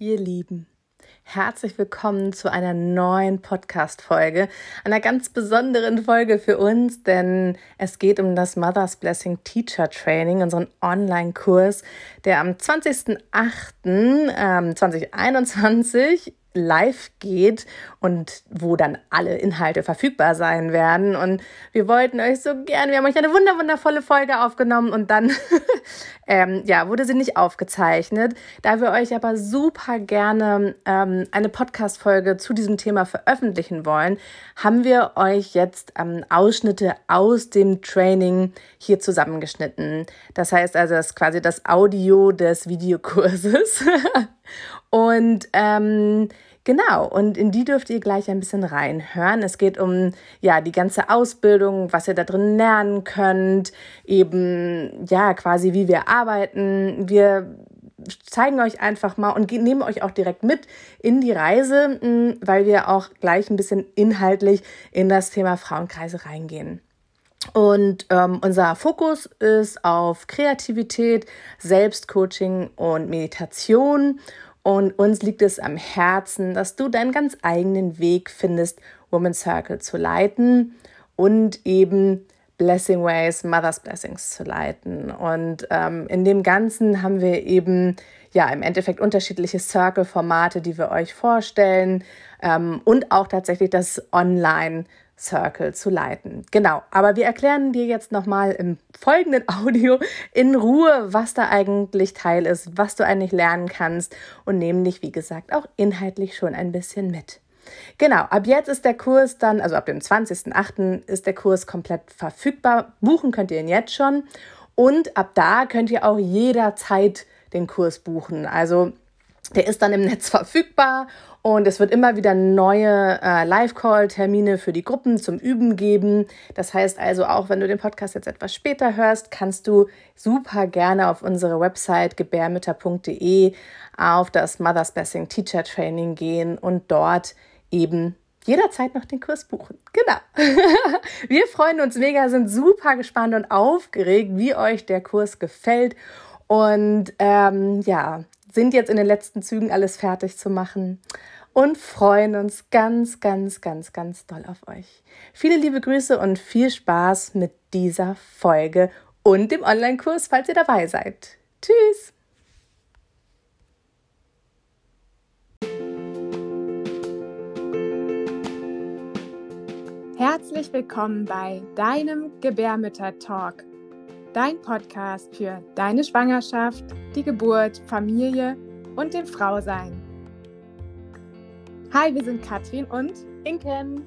ihr Lieben. Herzlich willkommen zu einer neuen Podcast-Folge, einer ganz besonderen Folge für uns, denn es geht um das Mother's Blessing Teacher Training, unseren Online-Kurs, der am 20.08.2021 ähm, live geht und wo dann alle Inhalte verfügbar sein werden. Und wir wollten euch so gern, wir haben euch eine wunder wundervolle Folge aufgenommen und dann ähm, ja, wurde sie nicht aufgezeichnet. Da wir euch aber super gerne ähm, eine Podcast-Folge zu diesem Thema veröffentlichen wollen, haben wir euch jetzt ähm, Ausschnitte aus dem Training hier zusammengeschnitten. Das heißt also, das ist quasi das Audio des Videokurses. Und ähm, genau, und in die dürft ihr gleich ein bisschen reinhören. Es geht um ja die ganze Ausbildung, was ihr da drin lernen könnt, eben ja quasi wie wir arbeiten. Wir zeigen euch einfach mal und nehmen euch auch direkt mit in die Reise, hm, weil wir auch gleich ein bisschen inhaltlich in das Thema Frauenkreise reingehen. Und ähm, unser Fokus ist auf Kreativität, Selbstcoaching und Meditation. Und uns liegt es am Herzen, dass du deinen ganz eigenen Weg findest, Woman Circle zu leiten und eben Blessing Ways, Mother's Blessings zu leiten. Und ähm, in dem Ganzen haben wir eben ja im Endeffekt unterschiedliche Circle-Formate, die wir euch vorstellen ähm, und auch tatsächlich das Online- Circle zu leiten. Genau, aber wir erklären dir jetzt nochmal im folgenden Audio in Ruhe, was da eigentlich Teil ist, was du eigentlich lernen kannst und nehmen dich, wie gesagt, auch inhaltlich schon ein bisschen mit. Genau, ab jetzt ist der Kurs dann, also ab dem 20.08. ist der Kurs komplett verfügbar. Buchen könnt ihr ihn jetzt schon und ab da könnt ihr auch jederzeit den Kurs buchen. Also der ist dann im Netz verfügbar und es wird immer wieder neue äh, Live-Call-Termine für die Gruppen zum Üben geben. Das heißt also, auch wenn du den Podcast jetzt etwas später hörst, kannst du super gerne auf unsere Website gebärmütter.de auf das Mother's Blessing Teacher Training gehen und dort eben jederzeit noch den Kurs buchen. Genau. Wir freuen uns mega, sind super gespannt und aufgeregt, wie euch der Kurs gefällt. Und ähm, ja, sind jetzt in den letzten Zügen alles fertig zu machen und freuen uns ganz, ganz, ganz, ganz doll auf euch. Viele liebe Grüße und viel Spaß mit dieser Folge und dem Online-Kurs, falls ihr dabei seid. Tschüss! Herzlich willkommen bei deinem Gebärmütter-Talk dein Podcast für deine Schwangerschaft, die Geburt, Familie und dem Frausein. Hi, wir sind Katrin und Inken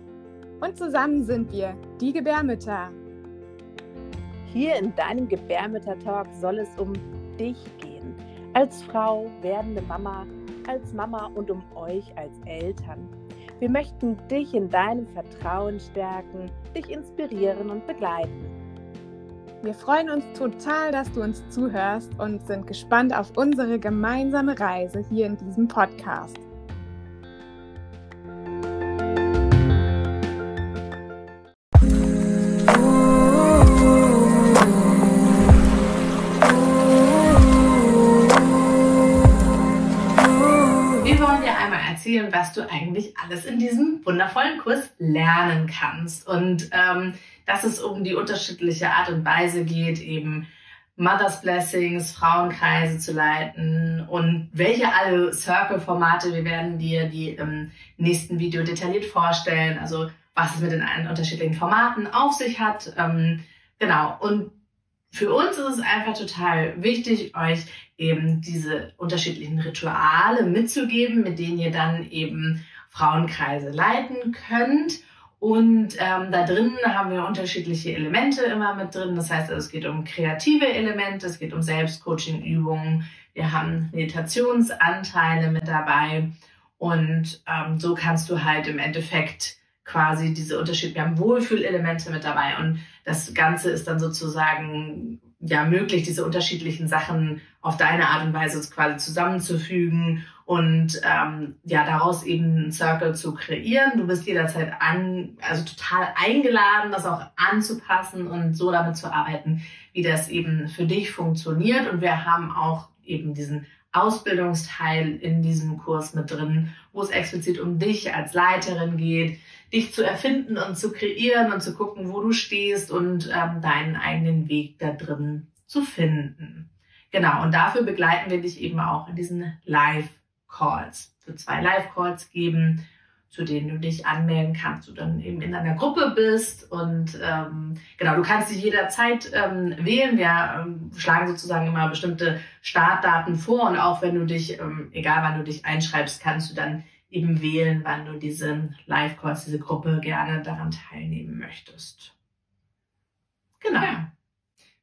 und zusammen sind wir die Gebärmütter. Hier in deinem Gebärmütter-Talk soll es um dich gehen. Als Frau, werdende Mama, als Mama und um euch als Eltern. Wir möchten dich in deinem Vertrauen stärken, dich inspirieren und begleiten. Wir freuen uns total, dass du uns zuhörst und sind gespannt auf unsere gemeinsame Reise hier in diesem Podcast. Wir wollen dir einmal erzählen, was du eigentlich alles in diesem wundervollen Kurs lernen kannst. Und ähm, dass es um die unterschiedliche Art und Weise geht, eben Mother's Blessings, Frauenkreise zu leiten und welche alle Circle-Formate, wir werden dir die im nächsten Video detailliert vorstellen, also was es mit den unterschiedlichen Formaten auf sich hat. Ähm, genau, und für uns ist es einfach total wichtig, euch eben diese unterschiedlichen Rituale mitzugeben, mit denen ihr dann eben Frauenkreise leiten könnt. Und ähm, da drin haben wir unterschiedliche Elemente immer mit drin. Das heißt, es geht um kreative Elemente, es geht um Selbstcoaching-Übungen, wir haben Meditationsanteile mit dabei. Und ähm, so kannst du halt im Endeffekt quasi diese Unterschiede, wir haben Wohlfühlelemente mit dabei. Und das Ganze ist dann sozusagen ja möglich, diese unterschiedlichen Sachen auf deine Art und Weise quasi zusammenzufügen und ähm, ja daraus eben einen Circle zu kreieren. Du bist jederzeit an, also total eingeladen, das auch anzupassen und so damit zu arbeiten, wie das eben für dich funktioniert. Und wir haben auch eben diesen Ausbildungsteil in diesem Kurs mit drin, wo es explizit um dich als Leiterin geht, dich zu erfinden und zu kreieren und zu gucken, wo du stehst und ähm, deinen eigenen Weg da drin zu finden. Genau, und dafür begleiten wir dich eben auch in diesen Live-Calls. Für zwei Live-Calls geben, zu denen du dich anmelden kannst, du dann eben in einer Gruppe bist. Und ähm, genau, du kannst dich jederzeit ähm, wählen. Wir ähm, schlagen sozusagen immer bestimmte Startdaten vor und auch wenn du dich, ähm, egal wann du dich einschreibst, kannst du dann eben wählen, wann du diesen Live-Calls, diese Gruppe gerne daran teilnehmen möchtest. Genau. Ja.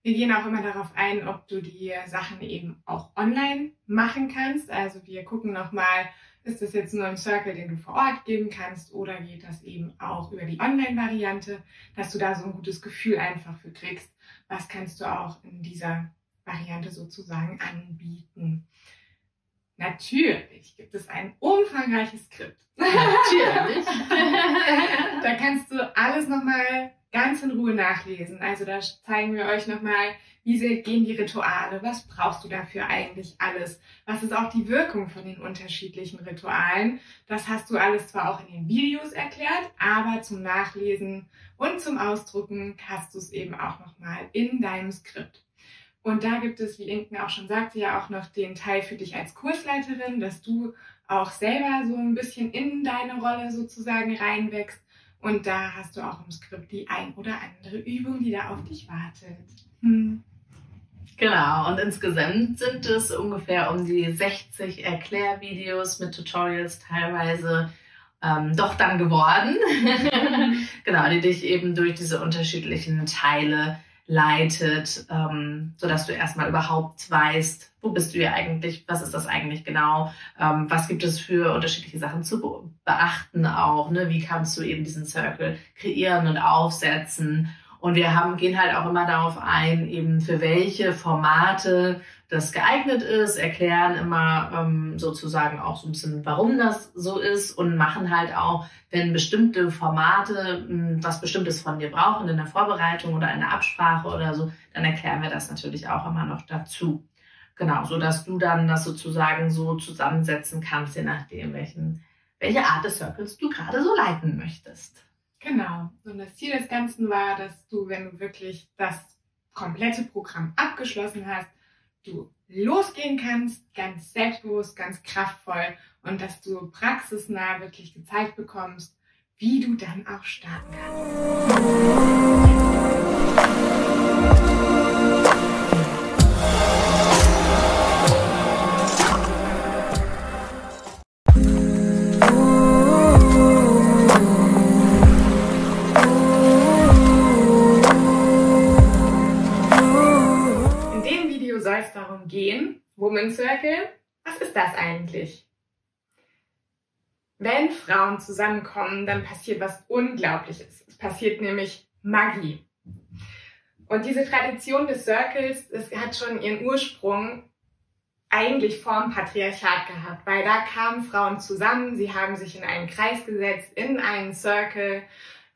Wir gehen auch immer darauf ein, ob du die Sachen eben auch online machen kannst. Also wir gucken nochmal, ist das jetzt nur ein Circle, den du vor Ort geben kannst oder geht das eben auch über die Online-Variante, dass du da so ein gutes Gefühl einfach für kriegst. Was kannst du auch in dieser Variante sozusagen anbieten? Natürlich gibt es ein umfangreiches Skript. Natürlich. da kannst du alles nochmal ganz in Ruhe nachlesen. Also da zeigen wir euch nochmal, wie gehen die Rituale, was brauchst du dafür eigentlich alles, was ist auch die Wirkung von den unterschiedlichen Ritualen. Das hast du alles zwar auch in den Videos erklärt, aber zum Nachlesen und zum Ausdrucken hast du es eben auch nochmal in deinem Skript. Und da gibt es, wie Inken auch schon sagte, ja auch noch den Teil für dich als Kursleiterin, dass du auch selber so ein bisschen in deine Rolle sozusagen reinwächst und da hast du auch im Skript die ein oder andere Übung, die da auf dich wartet. Hm. Genau, und insgesamt sind es ungefähr um die 60 Erklärvideos mit Tutorials teilweise ähm, doch dann geworden. genau, die dich eben durch diese unterschiedlichen Teile leitet, ähm, so dass du erstmal überhaupt weißt, wo bist du hier eigentlich, was ist das eigentlich genau, ähm, was gibt es für unterschiedliche Sachen zu beachten auch, ne? wie kannst du eben diesen Circle kreieren und aufsetzen. Und wir haben, gehen halt auch immer darauf ein, eben für welche Formate das geeignet ist, erklären immer ähm, sozusagen auch so ein bisschen, warum das so ist und machen halt auch, wenn bestimmte Formate mh, hm, was Bestimmtes von dir brauchen in der Vorbereitung oder in der Absprache oder so, dann erklären wir das natürlich auch immer noch dazu. Genau, so dass du dann das sozusagen so zusammensetzen kannst, je nachdem, welchen, welche Art des Circles du gerade so leiten möchtest. Genau. Und das Ziel des Ganzen war, dass du, wenn du wirklich das komplette Programm abgeschlossen hast, du losgehen kannst, ganz selbstbewusst, ganz kraftvoll und dass du praxisnah wirklich gezeigt bekommst, wie du dann auch starten kannst. Woman Circle, was ist das eigentlich? Wenn Frauen zusammenkommen, dann passiert was Unglaubliches. Es passiert nämlich Magie. Und diese Tradition des Circles, das hat schon ihren Ursprung eigentlich vorm Patriarchat gehabt, weil da kamen Frauen zusammen, sie haben sich in einen Kreis gesetzt, in einen Circle,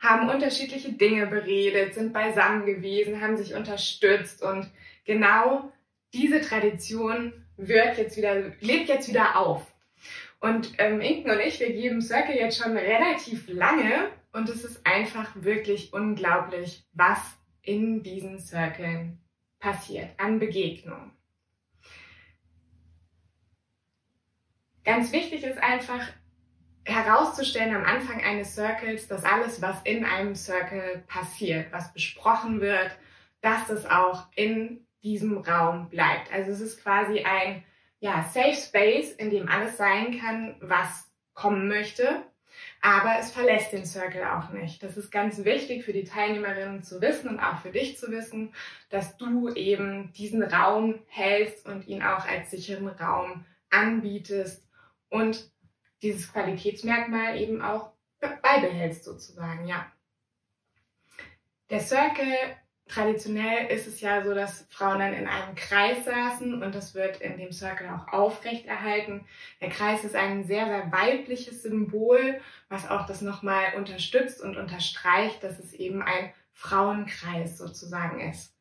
haben unterschiedliche Dinge beredet, sind beisammen gewesen, haben sich unterstützt und genau diese Tradition wird jetzt wieder, lebt jetzt wieder auf. Und ähm, Inken und ich, wir geben Circle jetzt schon relativ lange und es ist einfach wirklich unglaublich, was in diesen Circlen passiert an Begegnungen. Ganz wichtig ist einfach herauszustellen am Anfang eines Circles, dass alles, was in einem Circle passiert, was besprochen wird, dass das auch in diesem Raum bleibt. Also es ist quasi ein ja, Safe Space, in dem alles sein kann, was kommen möchte. Aber es verlässt den Circle auch nicht. Das ist ganz wichtig für die Teilnehmerinnen zu wissen und auch für dich zu wissen, dass du eben diesen Raum hältst und ihn auch als sicheren Raum anbietest und dieses Qualitätsmerkmal eben auch beibehältst sozusagen, ja. Der Circle traditionell ist es ja so, dass Frauen dann in einem Kreis saßen und das wird in dem Circle auch aufrechterhalten. Der Kreis ist ein sehr, sehr weibliches Symbol, was auch das nochmal unterstützt und unterstreicht, dass es eben ein Frauenkreis sozusagen ist.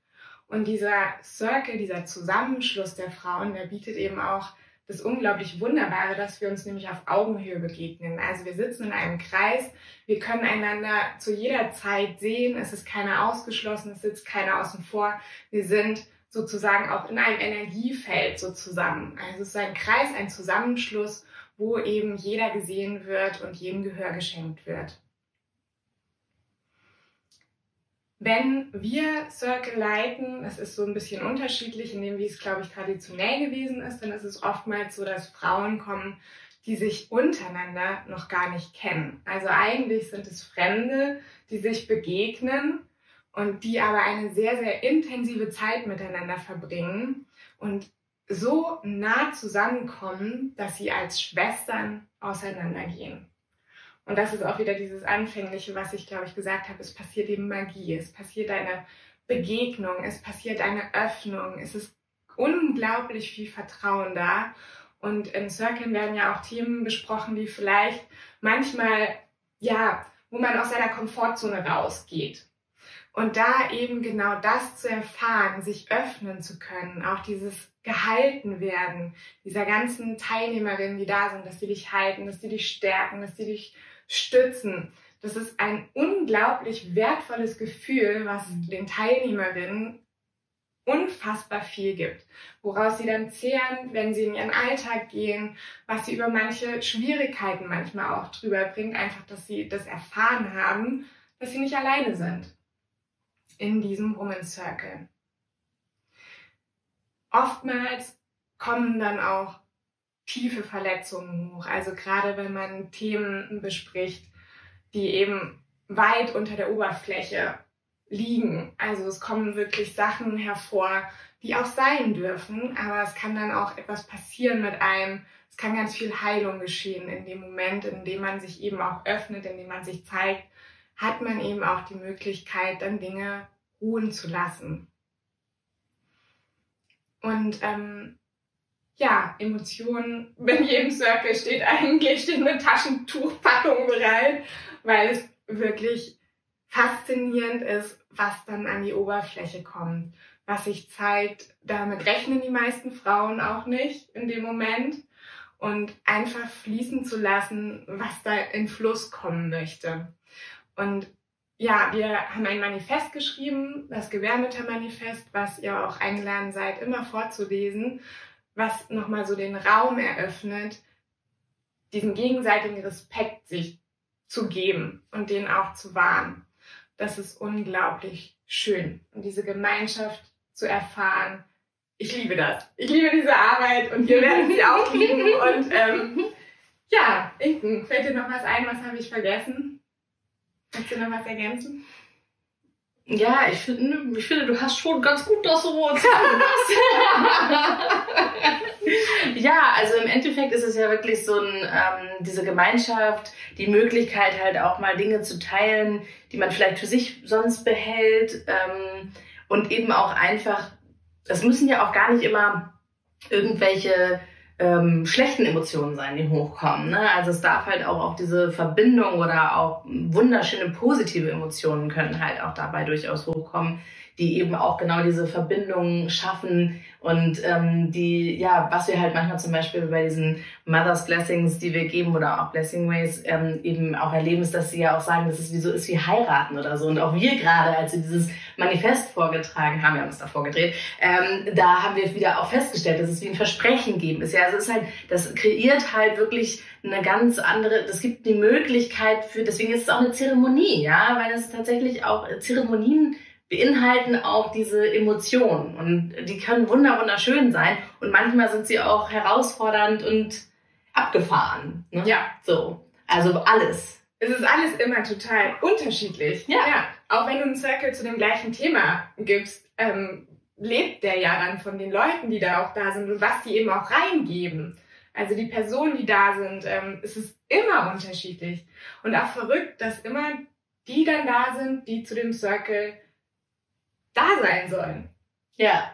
Und dieser Circle, dieser Zusammenschluss der Frauen, der bietet eben auch das unglaublich Wunderbare, dass wir uns nämlich auf Augenhöhe begegnen. Also wir sitzen in einem Kreis, wir können einander zu jeder Zeit sehen, es ist keiner ausgeschlossen, es sitzt keiner außen vor. Wir sind sozusagen auch in einem Energiefeld so zusammen. Also es ist ein Kreis, ein Zusammenschluss, wo eben jeder gesehen wird und jedem Gehör geschenkt wird. Wenn wir Circle leiten, das ist so ein bisschen unterschiedlich, in dem wie es, glaube ich, traditionell gewesen ist, dann ist es oftmals so, dass Frauen kommen, die sich untereinander noch gar nicht kennen. Also eigentlich sind es Fremde, die sich begegnen und die aber eine sehr, sehr intensive Zeit miteinander verbringen und so nah zusammenkommen, dass sie als Schwestern auseinandergehen. Und das ist auch wieder dieses Anfängliche, was ich, glaube ich, gesagt habe. Es passiert eben Magie, es passiert eine Begegnung, es passiert eine Öffnung, es ist unglaublich viel Vertrauen da. Und in Circlen werden ja auch Themen besprochen, die vielleicht manchmal, ja, wo man aus seiner Komfortzone rausgeht. Und da eben genau das zu erfahren, sich öffnen zu können, auch dieses gehalten werden, dieser ganzen Teilnehmerinnen, die da sind, dass sie dich halten, dass sie dich stärken, dass sie dich stützen. Das ist ein unglaublich wertvolles Gefühl, was den Teilnehmerinnen unfassbar viel gibt, woraus sie dann zehren, wenn sie in ihren Alltag gehen, was sie über manche Schwierigkeiten manchmal auch drüber bringt, einfach, dass sie das erfahren haben, dass sie nicht alleine sind in diesem Woman Circle. Oftmals kommen dann auch tiefe Verletzungen hoch. Also gerade wenn man Themen bespricht, die eben weit unter der Oberfläche liegen. Also es kommen wirklich Sachen hervor, die auch sein dürfen, aber es kann dann auch etwas passieren mit einem. Es kann ganz viel Heilung geschehen in dem Moment, in dem man sich eben auch öffnet, in dem man sich zeigt, hat man eben auch die Möglichkeit, dann Dinge ruhen zu lassen. Und ähm, ja, Emotionen, in jedem Circle steht eigentlich steht eine Taschentuchpackung bereit, weil es wirklich faszinierend ist, was dann an die Oberfläche kommt, was sich zeigt. Damit rechnen die meisten Frauen auch nicht in dem Moment und einfach fließen zu lassen, was da in Fluss kommen möchte. Und ja, wir haben ein Manifest geschrieben, das Gewehrmüttermanifest, was ihr auch eingeladen seid, immer vorzulesen was nochmal so den Raum eröffnet, diesen gegenseitigen Respekt sich zu geben und den auch zu wahren. Das ist unglaublich schön. Und diese Gemeinschaft zu erfahren, ich liebe das. Ich liebe diese Arbeit und wir werden sie auch lieben. Und ähm, ja, Inken, fällt dir noch was ein? Was habe ich vergessen? Willst du noch was ergänzen? Ja, ich finde, ich finde, du hast schon ganz gut das so Ja, also im Endeffekt ist es ja wirklich so ein, ähm, diese Gemeinschaft, die Möglichkeit halt auch mal Dinge zu teilen, die man vielleicht für sich sonst behält ähm, und eben auch einfach, das müssen ja auch gar nicht immer irgendwelche ähm, schlechten Emotionen sein, die hochkommen. Ne? Also es darf halt auch, auch diese Verbindung oder auch wunderschöne positive Emotionen können halt auch dabei durchaus hochkommen, die eben auch genau diese Verbindungen schaffen und ähm, die, ja, was wir halt manchmal zum Beispiel bei diesen Mother's Blessings, die wir geben oder auch Blessing Ways ähm, eben auch erleben, ist, dass sie ja auch sagen, dass es wie so ist wie heiraten oder so. Und auch wir gerade, als wir dieses Manifest vorgetragen haben, wir haben es da vorgedreht, ähm, da haben wir wieder auch festgestellt, dass es wie ein Versprechen geben ist. Ja, also es ist halt, das kreiert halt wirklich eine ganz andere, das gibt die Möglichkeit für, deswegen ist es auch eine Zeremonie, ja, weil es tatsächlich auch Zeremonien beinhalten auch diese Emotionen und die können wunder wunderschön sein und manchmal sind sie auch herausfordernd und abgefahren. Ne? Ja. So. Also alles. Es ist alles immer total unterschiedlich. Ja. ja. Auch wenn du einen Circle zu dem gleichen Thema gibst, ähm, lebt der ja dann von den Leuten, die da auch da sind und was die eben auch reingeben. Also die Personen, die da sind, ähm, es ist immer unterschiedlich. Und auch verrückt, dass immer die dann da sind, die zu dem Circle da sein sollen. Ja.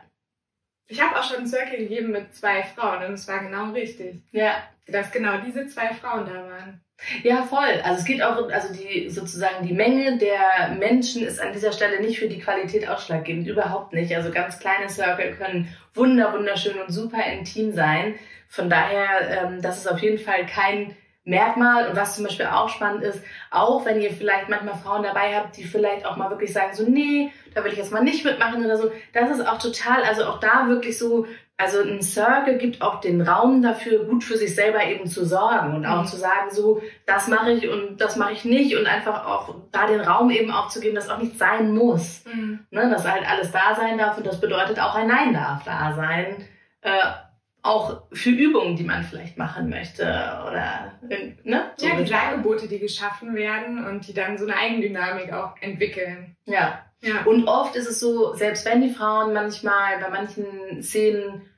Ich habe auch schon einen Circle gegeben mit zwei Frauen und es war genau richtig. Ja. Dass genau diese zwei Frauen da waren. Ja, voll. Also es geht auch, also die sozusagen die Menge der Menschen ist an dieser Stelle nicht für die Qualität ausschlaggebend, überhaupt nicht. Also ganz kleine Circle können wunder, wunderschön und super intim sein. von daher, ähm, das ist auf jeden Fall kein Merkmal. Und was zum Beispiel auch spannend ist, auch wenn ihr vielleicht manchmal Frauen dabei habt, die vielleicht auch mal wirklich sagen, so, nee, da will ich jetzt mal nicht mitmachen oder so, das ist auch total, also auch da wirklich so, also ein Circle gibt auch den Raum dafür, gut für sich selber eben zu sorgen und auch mhm. zu sagen, so, das mache ich und das mache ich nicht und einfach auch da den Raum eben auch zu geben, dass auch nicht sein muss. Mhm. Ne, dass halt alles da sein darf und das bedeutet auch ein Nein darf da sein. Äh, auch für Übungen, die man vielleicht machen möchte oder ne? So ja, diese Angebote, die geschaffen werden und die dann so eine Eigendynamik auch entwickeln. Ja. ja. Und oft ist es so, selbst wenn die Frauen manchmal bei manchen Szenen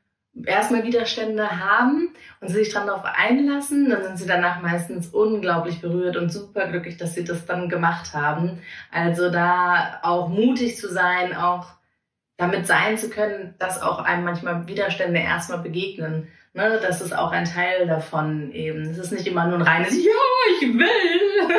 erstmal Widerstände haben und sich dann darauf einlassen, dann sind sie danach meistens unglaublich berührt und super glücklich, dass sie das dann gemacht haben. Also da auch mutig zu sein, auch damit sein zu können, dass auch einem manchmal Widerstände erstmal begegnen. Ne, das ist auch ein Teil davon eben. Es ist nicht immer nur ein reines Ja, ich will.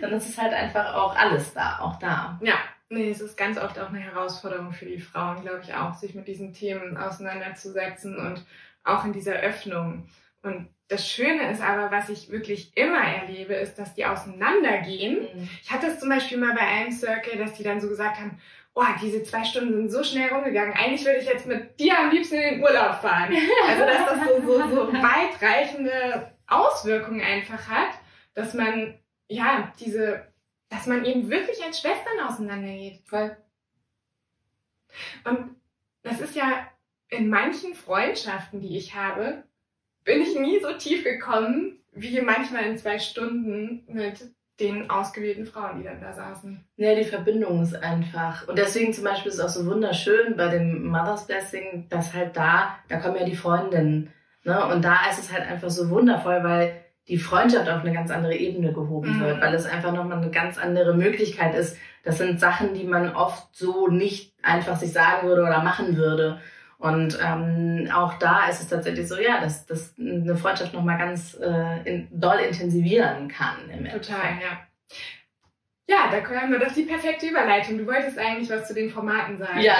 Dann ist es halt einfach auch alles da, auch da. Ja, nee, es ist ganz oft auch eine Herausforderung für die Frauen, glaube ich auch, sich mit diesen Themen auseinanderzusetzen und auch in dieser Öffnung. Und das Schöne ist aber, was ich wirklich immer erlebe, ist, dass die auseinandergehen. Mhm. Ich hatte es zum Beispiel mal bei einem Circle, dass die dann so gesagt haben, oh, diese zwei Stunden sind so schnell rumgegangen. Eigentlich würde ich jetzt mit dir am liebsten in den Urlaub fahren. Also, dass das so, so, so weitreichende Auswirkungen einfach hat, dass man, ja, diese, dass man eben wirklich als Schwestern auseinandergeht. Voll. Und das ist ja in manchen Freundschaften, die ich habe, bin ich nie so tief gekommen, wie manchmal in zwei Stunden mit den ausgewählten Frauen, die dann da saßen. Ja, die Verbindung ist einfach. Und deswegen zum Beispiel ist es auch so wunderschön bei dem Mother's Blessing, dass halt da, da kommen ja die Freundinnen. Ne? Und da ist es halt einfach so wundervoll, weil die Freundschaft auf eine ganz andere Ebene gehoben mhm. wird, weil es einfach nochmal eine ganz andere Möglichkeit ist. Das sind Sachen, die man oft so nicht einfach sich sagen würde oder machen würde. Und ähm, auch da ist es tatsächlich so, ja, dass, dass eine Freundschaft nochmal ganz äh, in, doll intensivieren kann. Im Total, ja. Ja, da haben wir doch die perfekte Überleitung. Du wolltest eigentlich was zu den Formaten sagen. Ja.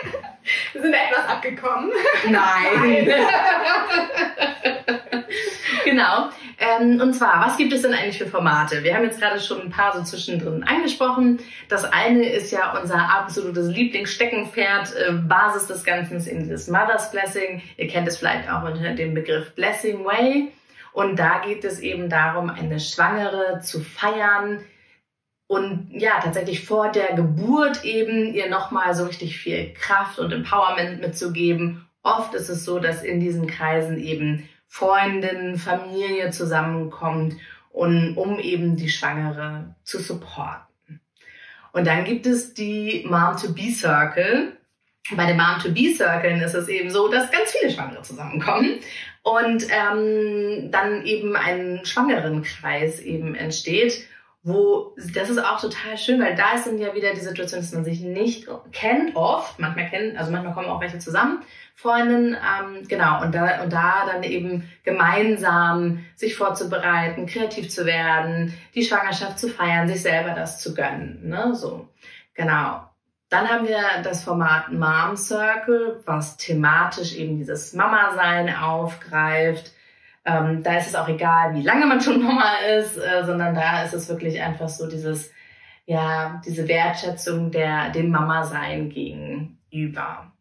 wir sind etwas abgekommen. Nein. Nein. genau. Ähm, und zwar, was gibt es denn eigentlich für Formate? Wir haben jetzt gerade schon ein paar so zwischendrin angesprochen. Das eine ist ja unser absolutes Lieblingssteckenpferd, äh, Basis des Ganzen in dieses Mother's Blessing. Ihr kennt es vielleicht auch unter dem Begriff Blessing Way. Und da geht es eben darum, eine Schwangere zu feiern, und ja, tatsächlich vor der Geburt eben ihr nochmal so richtig viel Kraft und Empowerment mitzugeben. Oft ist es so, dass in diesen Kreisen eben Freundin, Familie zusammenkommt und, um eben die Schwangere zu supporten. Und dann gibt es die Mom-to-Be-Circle. Bei den Mom-to-Be-Circlen ist es eben so, dass ganz viele Schwangere zusammenkommen und ähm, dann eben ein Schwangerenkreis eben entsteht wo das ist auch total schön, weil da ist dann ja wieder die Situation, dass man sich nicht kennt oft, manchmal kennen, also manchmal kommen auch welche zusammen, Freundinnen, ähm, genau, und da, und da dann eben gemeinsam sich vorzubereiten, kreativ zu werden, die Schwangerschaft zu feiern, sich selber das zu gönnen, ne, so, genau. Dann haben wir das Format Mom Circle, was thematisch eben dieses Mama-Sein aufgreift, ähm, da ist es auch egal, wie lange man schon Mama ist, äh, sondern da ist es wirklich einfach so dieses, ja, diese Wertschätzung der, dem Mama-Sein gegenüber.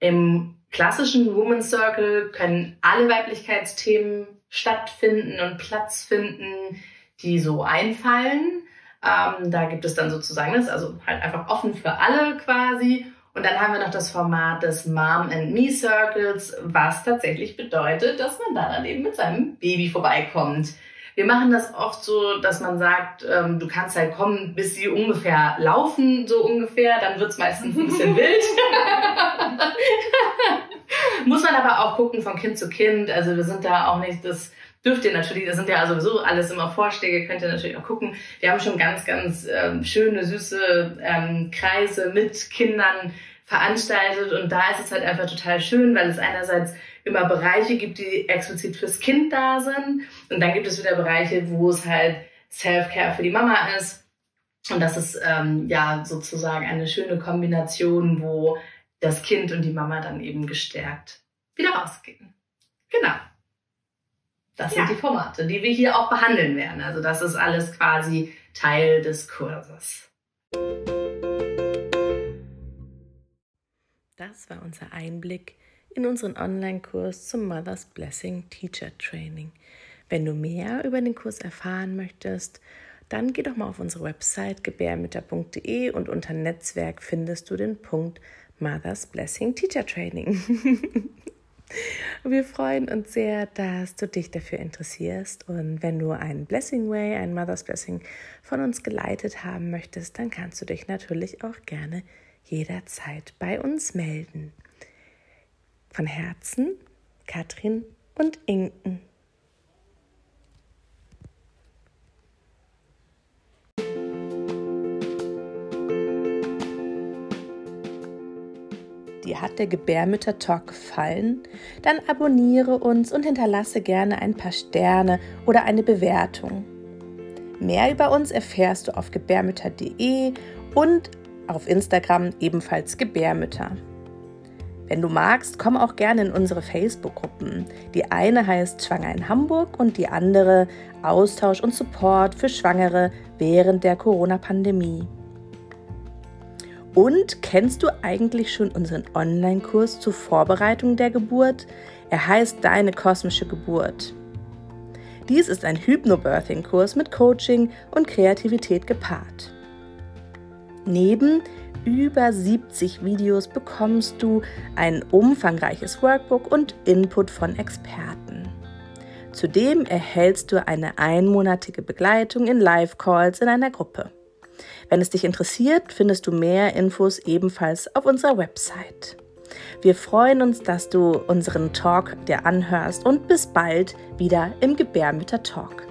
Im klassischen Woman Circle können alle Weiblichkeitsthemen stattfinden und Platz finden, die so einfallen. Ähm, da gibt es dann sozusagen das, also halt einfach offen für alle quasi. Und dann haben wir noch das Format des Mom and Me Circles, was tatsächlich bedeutet, dass man da dann eben mit seinem Baby vorbeikommt. Wir machen das oft so, dass man sagt, ähm, du kannst halt kommen, bis sie ungefähr laufen, so ungefähr. Dann wird's meistens ein bisschen wild. Muss man aber auch gucken von Kind zu Kind. Also wir sind da auch nicht das dürft ihr natürlich, das sind ja sowieso alles immer Vorschläge, könnt ihr natürlich auch gucken. Wir haben schon ganz, ganz ähm, schöne, süße ähm, Kreise mit Kindern veranstaltet und da ist es halt einfach total schön, weil es einerseits immer Bereiche gibt, die explizit fürs Kind da sind und dann gibt es wieder Bereiche, wo es halt Self-Care für die Mama ist und das ist ähm, ja sozusagen eine schöne Kombination, wo das Kind und die Mama dann eben gestärkt wieder rausgehen. Genau. Das ja. sind die Formate, die wir hier auch behandeln werden. Also das ist alles quasi Teil des Kurses. Das war unser Einblick in unseren Online-Kurs zum Mother's Blessing Teacher Training. Wenn du mehr über den Kurs erfahren möchtest, dann geh doch mal auf unsere Website gebärmütter.de und unter Netzwerk findest du den Punkt Mother's Blessing Teacher Training. Wir freuen uns sehr, dass du dich dafür interessierst. Und wenn du einen Blessing Way, ein Mother's Blessing von uns geleitet haben möchtest, dann kannst du dich natürlich auch gerne jederzeit bei uns melden. Von Herzen, Katrin und Inken. Dir hat der Gebärmütter-Talk gefallen? Dann abonniere uns und hinterlasse gerne ein paar Sterne oder eine Bewertung. Mehr über uns erfährst du auf gebärmütter.de und auf Instagram ebenfalls Gebärmütter. Wenn du magst, komm auch gerne in unsere Facebook-Gruppen. Die eine heißt Schwanger in Hamburg und die andere Austausch und Support für Schwangere während der Corona-Pandemie. Und kennst du eigentlich schon unseren Online-Kurs zur Vorbereitung der Geburt? Er heißt Deine kosmische Geburt. Dies ist ein Hypnobirthing-Kurs mit Coaching und Kreativität gepaart. Neben über 70 Videos bekommst du ein umfangreiches Workbook und Input von Experten. Zudem erhältst du eine einmonatige Begleitung in Live-Calls in einer Gruppe. Wenn es dich interessiert, findest du mehr Infos ebenfalls auf unserer Website. Wir freuen uns, dass du unseren Talk dir anhörst und bis bald wieder im Gebärmütter Talk.